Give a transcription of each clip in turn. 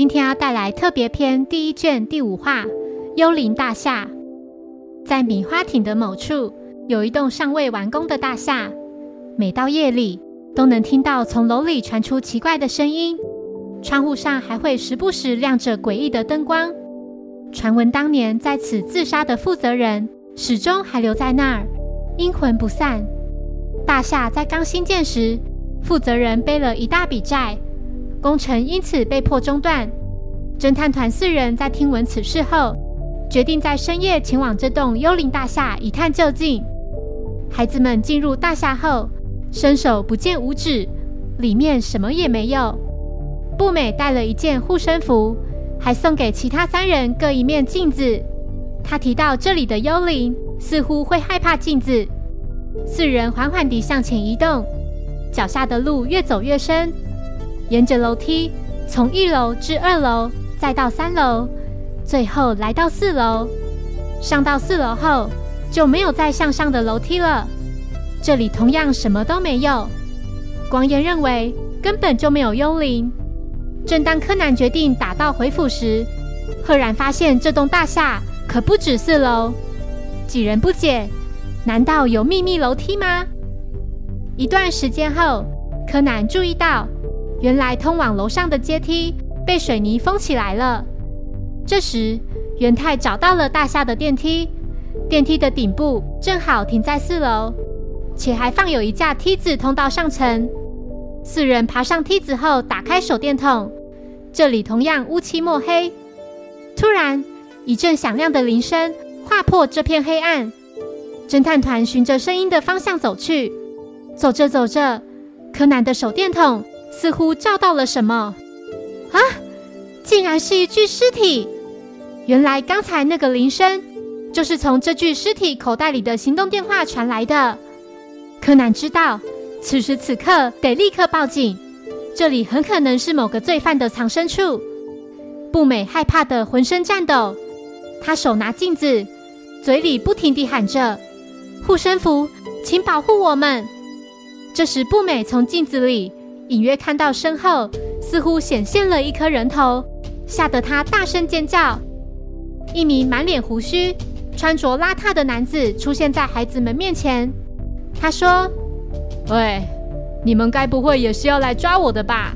今天要带来特别篇第一卷第五话《幽灵大厦》。在米花町的某处，有一栋尚未完工的大厦。每到夜里，都能听到从楼里传出奇怪的声音，窗户上还会时不时亮着诡异的灯光。传闻当年在此自杀的负责人，始终还留在那儿，阴魂不散。大厦在刚兴建时，负责人背了一大笔债，工程因此被迫中断。侦探团四人在听闻此事后，决定在深夜前往这栋幽灵大厦一探究竟。孩子们进入大厦后，伸手不见五指，里面什么也没有。步美带了一件护身符，还送给其他三人各一面镜子。他提到这里的幽灵似乎会害怕镜子。四人缓缓地向前移动，脚下的路越走越深，沿着楼梯从一楼至二楼，再到三楼，最后来到四楼。上到四楼后，就没有再向上的楼梯了。这里同样什么都没有。光彦认为根本就没有幽灵。正当柯南决定打道回府时，赫然发现这栋大厦可不止四楼。几人不解。难道有秘密楼梯吗？一段时间后，柯南注意到，原来通往楼上的阶梯被水泥封起来了。这时，元太找到了大厦的电梯，电梯的顶部正好停在四楼，且还放有一架梯子通到上层。四人爬上梯子后，打开手电筒，这里同样乌漆墨黑。突然，一阵响亮的铃声划破这片黑暗。侦探团循着声音的方向走去，走着走着，柯南的手电筒似乎照到了什么。啊！竟然是一具尸体！原来刚才那个铃声，就是从这具尸体口袋里的行动电话传来的。柯南知道，此时此刻得立刻报警，这里很可能是某个罪犯的藏身处。步美害怕的浑身颤抖，她手拿镜子，嘴里不停地喊着。护身符，请保护我们。这时，步美从镜子里隐约看到身后似乎显现了一颗人头，吓得他大声尖叫。一名满脸胡须、穿着邋遢的男子出现在孩子们面前。他说：“喂，你们该不会也是要来抓我的吧？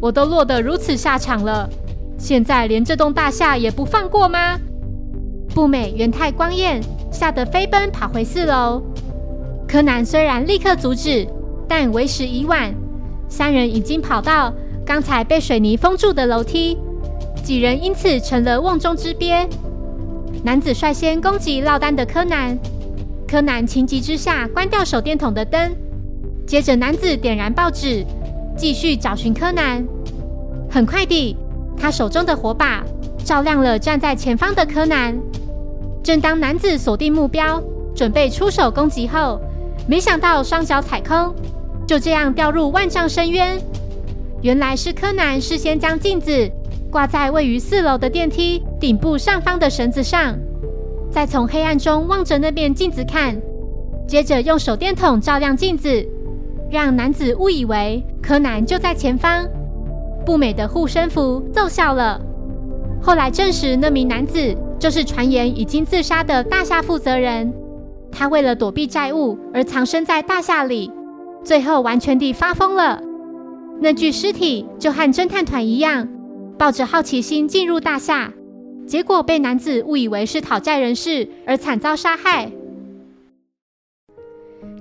我都落得如此下场了，现在连这栋大厦也不放过吗？”步美、元太、光彦。吓得飞奔跑回四楼。柯南虽然立刻阻止，但为时已晚。三人已经跑到刚才被水泥封住的楼梯，几人因此成了瓮中之鳖。男子率先攻击落单的柯南，柯南情急之下关掉手电筒的灯，接着男子点燃报纸，继续找寻柯南。很快地，他手中的火把照亮了站在前方的柯南。正当男子锁定目标，准备出手攻击后，没想到双脚踩空，就这样掉入万丈深渊。原来是柯南事先将镜子挂在位于四楼的电梯顶部上方的绳子上，再从黑暗中望着那面镜子看，接着用手电筒照亮镜子，让男子误以为柯南就在前方。不美的护身符奏效了。后来证实，那名男子。就是传言已经自杀的大厦负责人，他为了躲避债务而藏身在大厦里，最后完全地发疯了。那具尸体就和侦探团一样，抱着好奇心进入大厦，结果被男子误以为是讨债人士而惨遭杀害。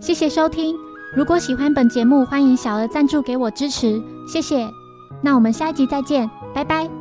谢谢收听，如果喜欢本节目，欢迎小额赞助给我支持，谢谢。那我们下一集再见，拜拜。